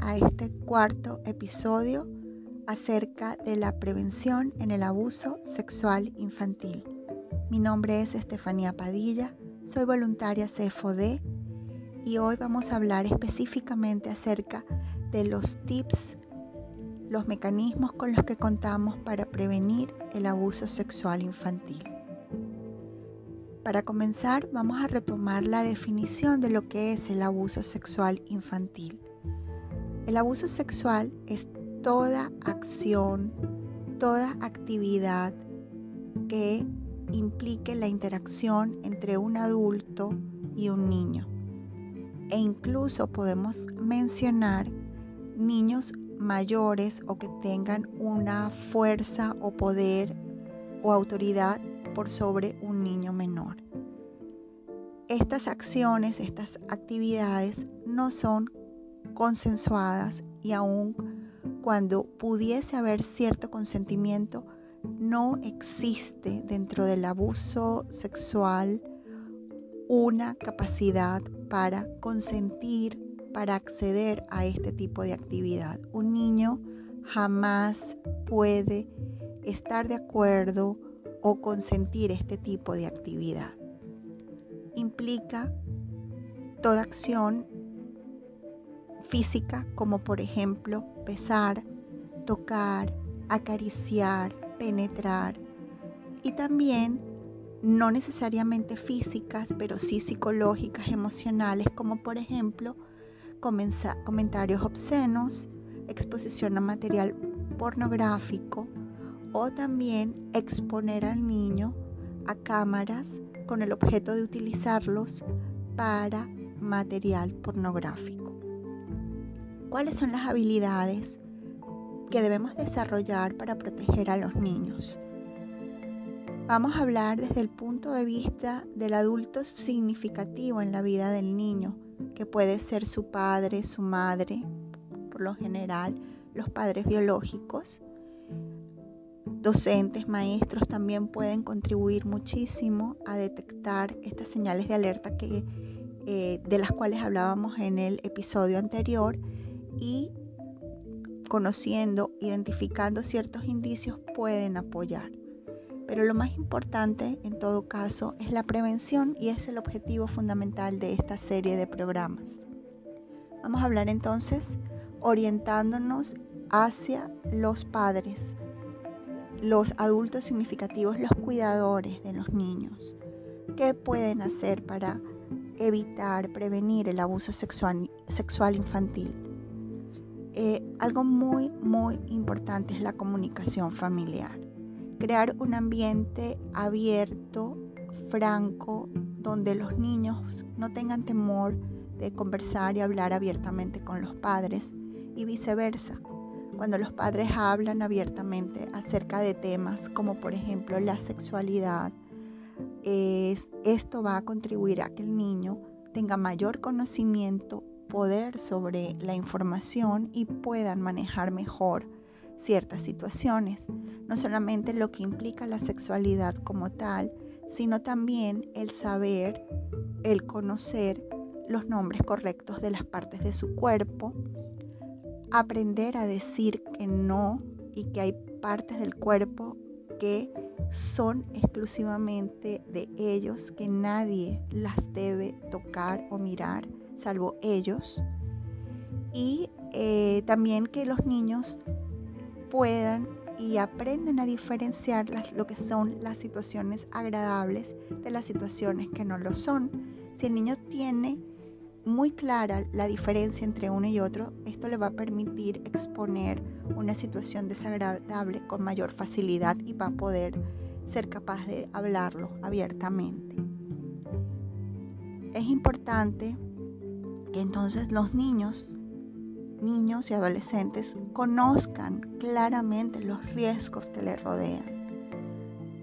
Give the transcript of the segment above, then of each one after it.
A este cuarto episodio acerca de la prevención en el abuso sexual infantil. Mi nombre es Estefanía Padilla, soy voluntaria CFOD y hoy vamos a hablar específicamente acerca de los tips, los mecanismos con los que contamos para prevenir el abuso sexual infantil. Para comenzar, vamos a retomar la definición de lo que es el abuso sexual infantil. El abuso sexual es toda acción, toda actividad que implique la interacción entre un adulto y un niño. E incluso podemos mencionar niños mayores o que tengan una fuerza o poder o autoridad por sobre un niño menor. Estas acciones, estas actividades no son consensuadas y aun cuando pudiese haber cierto consentimiento, no existe dentro del abuso sexual una capacidad para consentir, para acceder a este tipo de actividad. Un niño jamás puede estar de acuerdo o consentir este tipo de actividad. Implica toda acción física como por ejemplo besar, tocar, acariciar, penetrar y también no necesariamente físicas, pero sí psicológicas, emocionales, como por ejemplo comentarios obscenos, exposición a material pornográfico, o también exponer al niño a cámaras con el objeto de utilizarlos para material pornográfico. ¿Cuáles son las habilidades que debemos desarrollar para proteger a los niños? Vamos a hablar desde el punto de vista del adulto significativo en la vida del niño, que puede ser su padre, su madre, por lo general los padres biológicos, Docentes, maestros también pueden contribuir muchísimo a detectar estas señales de alerta que, eh, de las cuales hablábamos en el episodio anterior y conociendo, identificando ciertos indicios pueden apoyar. Pero lo más importante en todo caso es la prevención y es el objetivo fundamental de esta serie de programas. Vamos a hablar entonces orientándonos hacia los padres los adultos significativos, los cuidadores de los niños. ¿Qué pueden hacer para evitar, prevenir el abuso sexual, infantil? Eh, algo muy, muy importante es la comunicación familiar. Crear un ambiente abierto, franco, donde los niños no tengan temor de conversar y hablar abiertamente con los padres y viceversa cuando los padres hablan abiertamente acerca de temas como por ejemplo la sexualidad, esto va a contribuir a que el niño tenga mayor conocimiento, poder sobre la información y puedan manejar mejor ciertas situaciones. No solamente lo que implica la sexualidad como tal, sino también el saber, el conocer los nombres correctos de las partes de su cuerpo, aprender a decir que no y que hay partes del cuerpo que son exclusivamente de ellos, que nadie las debe tocar o mirar, salvo ellos. Y eh, también que los niños puedan y aprenden a diferenciar lo que son las situaciones agradables de las situaciones que no lo son. Si el niño tiene muy clara la diferencia entre uno y otro, esto le va a permitir exponer una situación desagradable con mayor facilidad y va a poder ser capaz de hablarlo abiertamente. Es importante que entonces los niños, niños y adolescentes conozcan claramente los riesgos que les rodean,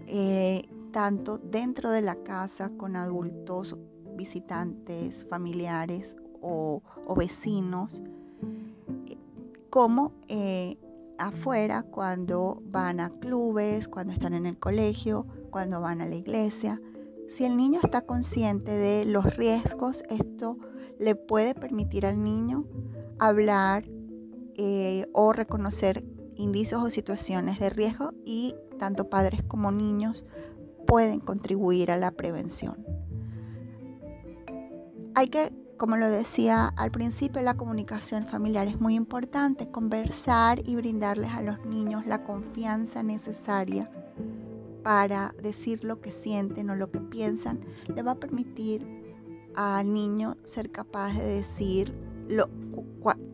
eh, tanto dentro de la casa con adultos visitantes, familiares o, vecinos, como eh, afuera cuando van a clubes, cuando están en el colegio, cuando van a la iglesia. Si el niño está consciente de los riesgos, esto le puede permitir al niño hablar eh, o reconocer indicios o situaciones de riesgo y tanto padres como niños pueden contribuir a la prevención. Hay que, como lo decía al principio, la comunicación familiar es muy importante, conversar y brindarles a los niños la confianza necesaria para decir lo que sienten o lo que piensan, le va a permitir al niño ser capaz de decir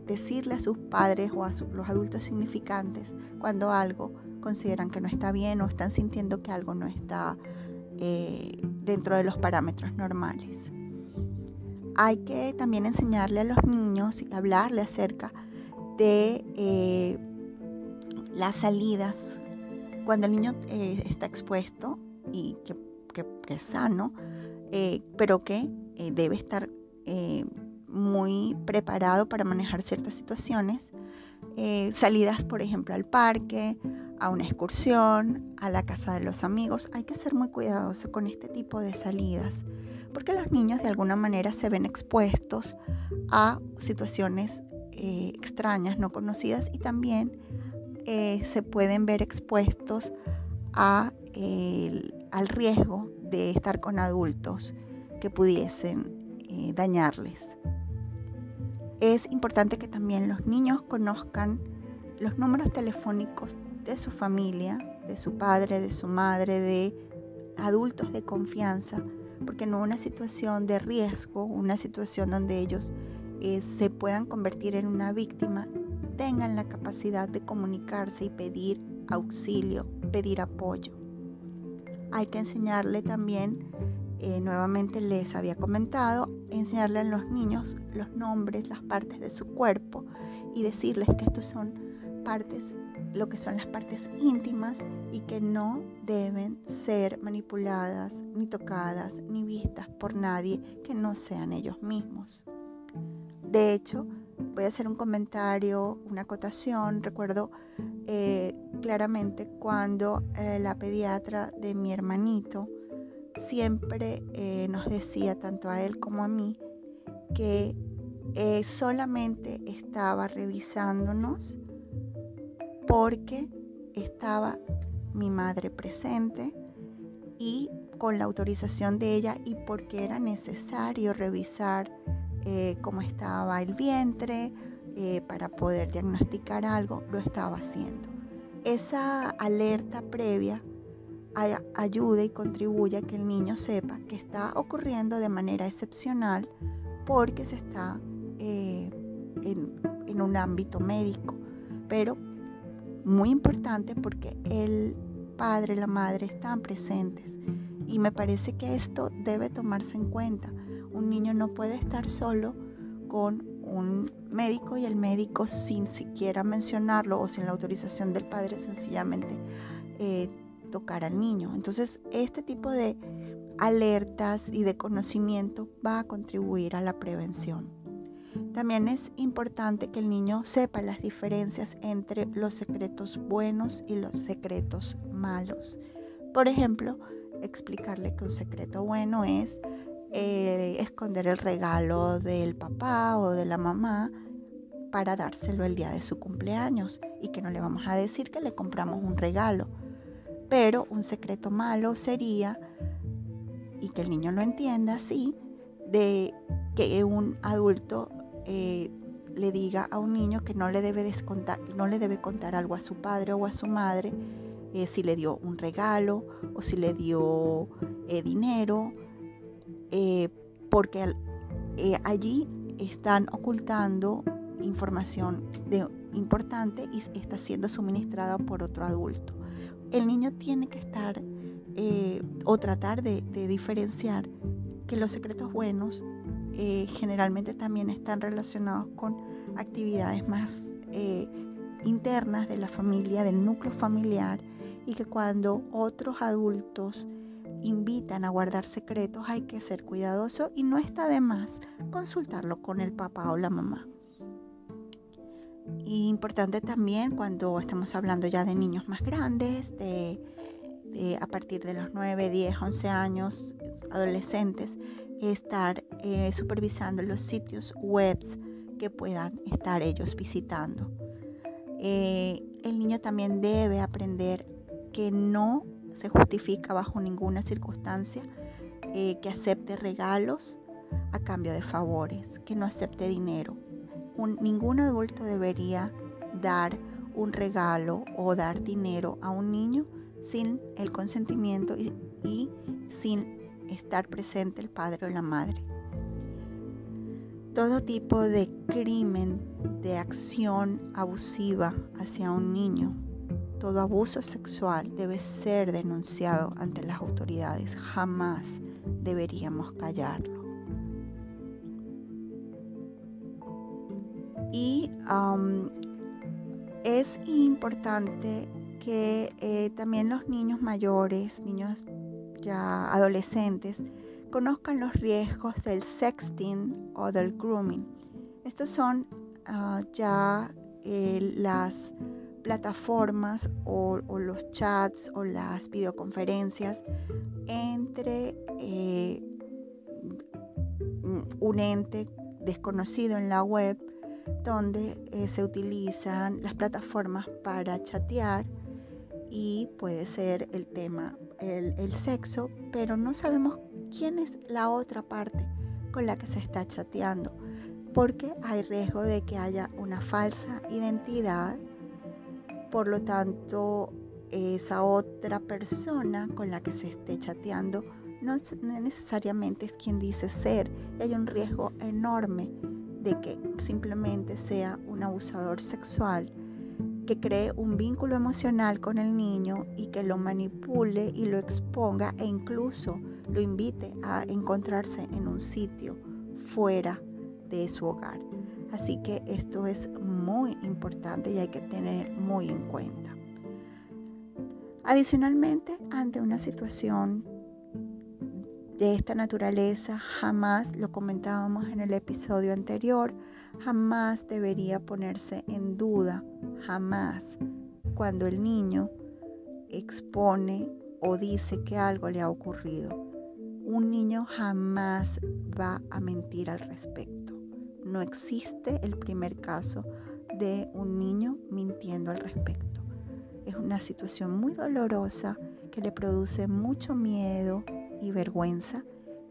decirle a sus padres o a los adultos significantes cuando algo consideran que no está bien o están sintiendo que algo no está eh, dentro de los parámetros normales. Hay que también enseñarle a los niños y hablarle acerca de eh, las salidas cuando el niño eh, está expuesto y que, es sano, pero que debe estar muy preparado para manejar ciertas situaciones, eh, salidas por ejemplo al parque, a una excursión, a la casa de los amigos. Hay que ser muy cuidadoso con este tipo de salidas, porque los niños de alguna manera se ven expuestos a situaciones eh, extrañas, no conocidas, y también eh, se pueden ver expuestos al riesgo de estar con adultos que pudiesen dañarles es importante que también los niños conozcan los números telefónicos de su familia, de su padre, de su madre, de adultos de confianza, porque en una situación de riesgo, una situación donde ellos eh, se puedan convertir en una víctima, tengan la capacidad de comunicarse y pedir auxilio, pedir apoyo. Hay que enseñarle también eh, nuevamente les había comentado, enseñarle a los niños los nombres, las partes de su cuerpo y decirles que estas son partes, lo que son las partes íntimas y que no deben ser manipuladas, ni tocadas, ni vistas por nadie que no sean ellos mismos. De hecho, voy a hacer un comentario, una acotación. Recuerdo eh, claramente cuando eh, la pediatra de mi hermanito siempre eh, nos decía, tanto a él como a mí, que eh, solamente estaba revisándonos porque estaba mi madre presente y con la autorización de ella y porque era necesario revisar eh, cómo estaba el vientre para poder diagnosticar algo, lo estaba haciendo. Esa alerta previa ayude y contribuye a que el niño sepa que está ocurriendo de manera excepcional porque se está eh, en, un ámbito médico, pero muy importante porque el padre y la madre están presentes y me parece que esto debe tomarse en cuenta. Un niño no puede estar solo con un médico y el médico sin siquiera mencionarlo o sin la autorización del padre sencillamente eh, tocar al niño. Entonces, este tipo de alertas y de conocimiento va a contribuir a la prevención. También es importante que el niño sepa las diferencias entre los secretos buenos y los secretos malos. Por ejemplo, explicarle que un secreto bueno es eh, esconder el regalo del papá o de la mamá para dárselo el día de su cumpleaños y que no le vamos a decir que le compramos un regalo pero un secreto malo sería, y que el niño lo entienda así, de que un adulto eh, le diga a un niño que no le debe descontar, no le debe contar algo a su padre o a su madre, eh, si le dio un regalo o si le dio eh, dinero, porque allí están ocultando información importante y está siendo suministrada por otro adulto el niño tiene que estar eh, o tratar de, diferenciar que los secretos buenos eh, generalmente también están relacionados con actividades más eh, internas de la familia, del núcleo familiar, y que cuando otros adultos invitan a guardar secretos hay que ser cuidadoso y no está de más consultarlo con el papá o la mamá. Y importante también cuando estamos hablando ya de niños más grandes, de, a partir de los 9, 10, 11 años, adolescentes, estar eh, supervisando los sitios web que puedan estar ellos visitando. Eh, el niño también debe aprender que no se justifica bajo ninguna circunstancia eh, que acepte regalos a cambio de favores, que no acepte dinero. Ningún adulto debería dar un regalo o dar dinero a un niño sin el consentimiento y sin estar presente el padre o la madre. Todo tipo de crimen, de acción abusiva hacia un niño, todo abuso sexual debe ser denunciado ante las autoridades. Jamás deberíamos callarlo. Y es importante que eh, también los niños mayores, niños ya adolescentes, conozcan los riesgos del sexting o del grooming. Estos son ah, ya eh, las plataformas o, los chats o las videoconferencias entre eh, un ente desconocido en la web donde eh, se utilizan las plataformas para chatear y puede ser el tema, el, sexo, pero no sabemos quién es la otra parte con la que se está chateando, porque hay riesgo de que haya una falsa identidad, por lo tanto esa otra persona con la que se esté chateando no, necesariamente es quien dice ser hay un riesgo enorme de que simplemente sea un abusador sexual que cree un vínculo emocional con el niño y que lo manipule y lo exponga e incluso lo invite a encontrarse en un sitio fuera de su hogar. Así que esto es muy importante y hay que tener muy en cuenta. Adicionalmente, ante una situación de esta naturaleza, jamás, lo comentábamos en el episodio anterior, jamás debería ponerse en duda, jamás, cuando el niño expone o dice que algo le ha ocurrido. Un niño jamás va a mentir al respecto. No existe el primer caso de un niño mintiendo al respecto. Es una situación muy dolorosa que le produce mucho miedo y vergüenza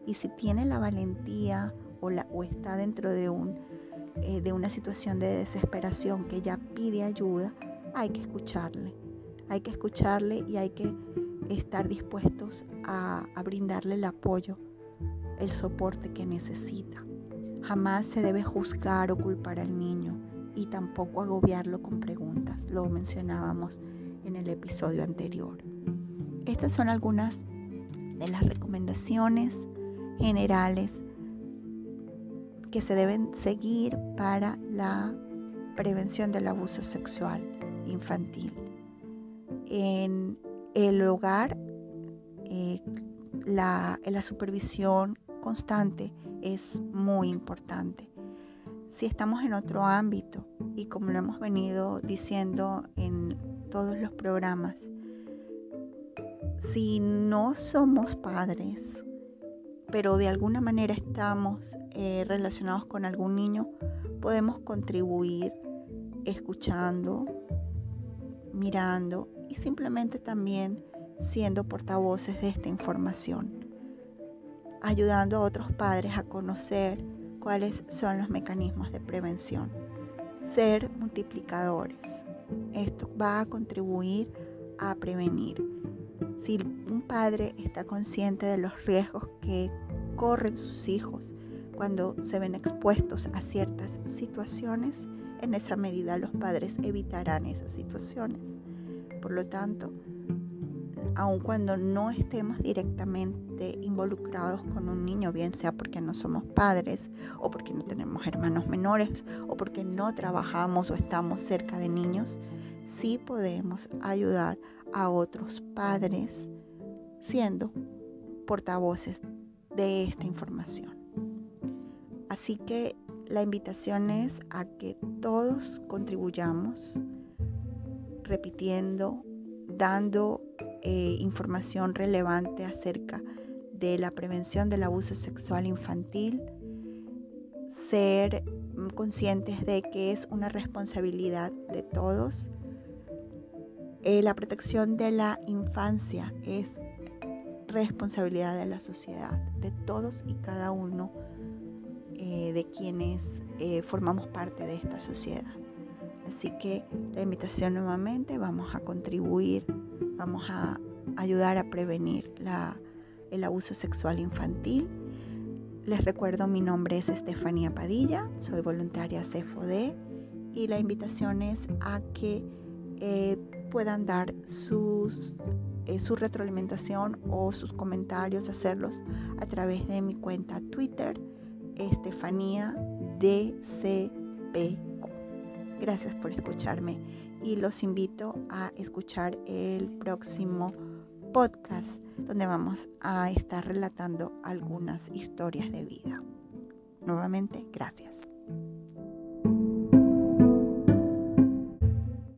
y si tiene la valentía o, la, o está dentro eh, de una situación de desesperación que ya pide ayuda, hay que escucharle. Hay que escucharle y hay que estar dispuestos a brindarle el apoyo, el soporte que necesita. Jamás se debe juzgar o culpar al niño y tampoco agobiarlo con preguntas. Lo mencionábamos en el episodio anterior. Estas son algunas de las recomendaciones generales que se deben seguir para la prevención del abuso sexual infantil. En el hogar, eh, la, la supervisión constante es muy importante. Si estamos en otro ámbito, y como lo hemos venido diciendo en todos los programas, si no somos padres pero de alguna manera estamos eh, relacionados con algún niño, podemos contribuir escuchando, mirando y simplemente también siendo portavoces de esta información, ayudando a otros padres a conocer cuáles son los mecanismos de prevención. Ser multiplicadores. Esto va a contribuir a prevenir. Si un padre está consciente de los riesgos que corren sus hijos cuando se ven expuestos a ciertas situaciones, en esa medida los padres evitarán esas situaciones. Por lo tanto, aun cuando no estemos directamente involucrados con un niño, bien sea porque no somos padres o porque no tenemos hermanos menores o porque no trabajamos o estamos cerca de niños, sí podemos ayudar a otros padres siendo portavoces de esta información. Así que la invitación es a que todos contribuyamos repitiendo, dando eh, información relevante acerca de la prevención del abuso sexual infantil, ser mm, conscientes de que es una responsabilidad de todos. Eh, la protección de la infancia es responsabilidad de la sociedad, de todos y cada uno eh, de quienes eh, formamos parte de esta sociedad. Así que la invitación nuevamente, vamos a contribuir, vamos a ayudar a prevenir el abuso sexual infantil. Les recuerdo, mi nombre es Estefanía Padilla, soy voluntaria CFOD y la invitación es a que eh, puedan dar sus, eh, su retroalimentación o sus comentarios, hacerlos a través de mi cuenta Twitter, Estefanía DCPQ. Gracias por escucharme y los invito a escuchar el próximo podcast donde vamos a estar relatando algunas historias de vida. Nuevamente, gracias.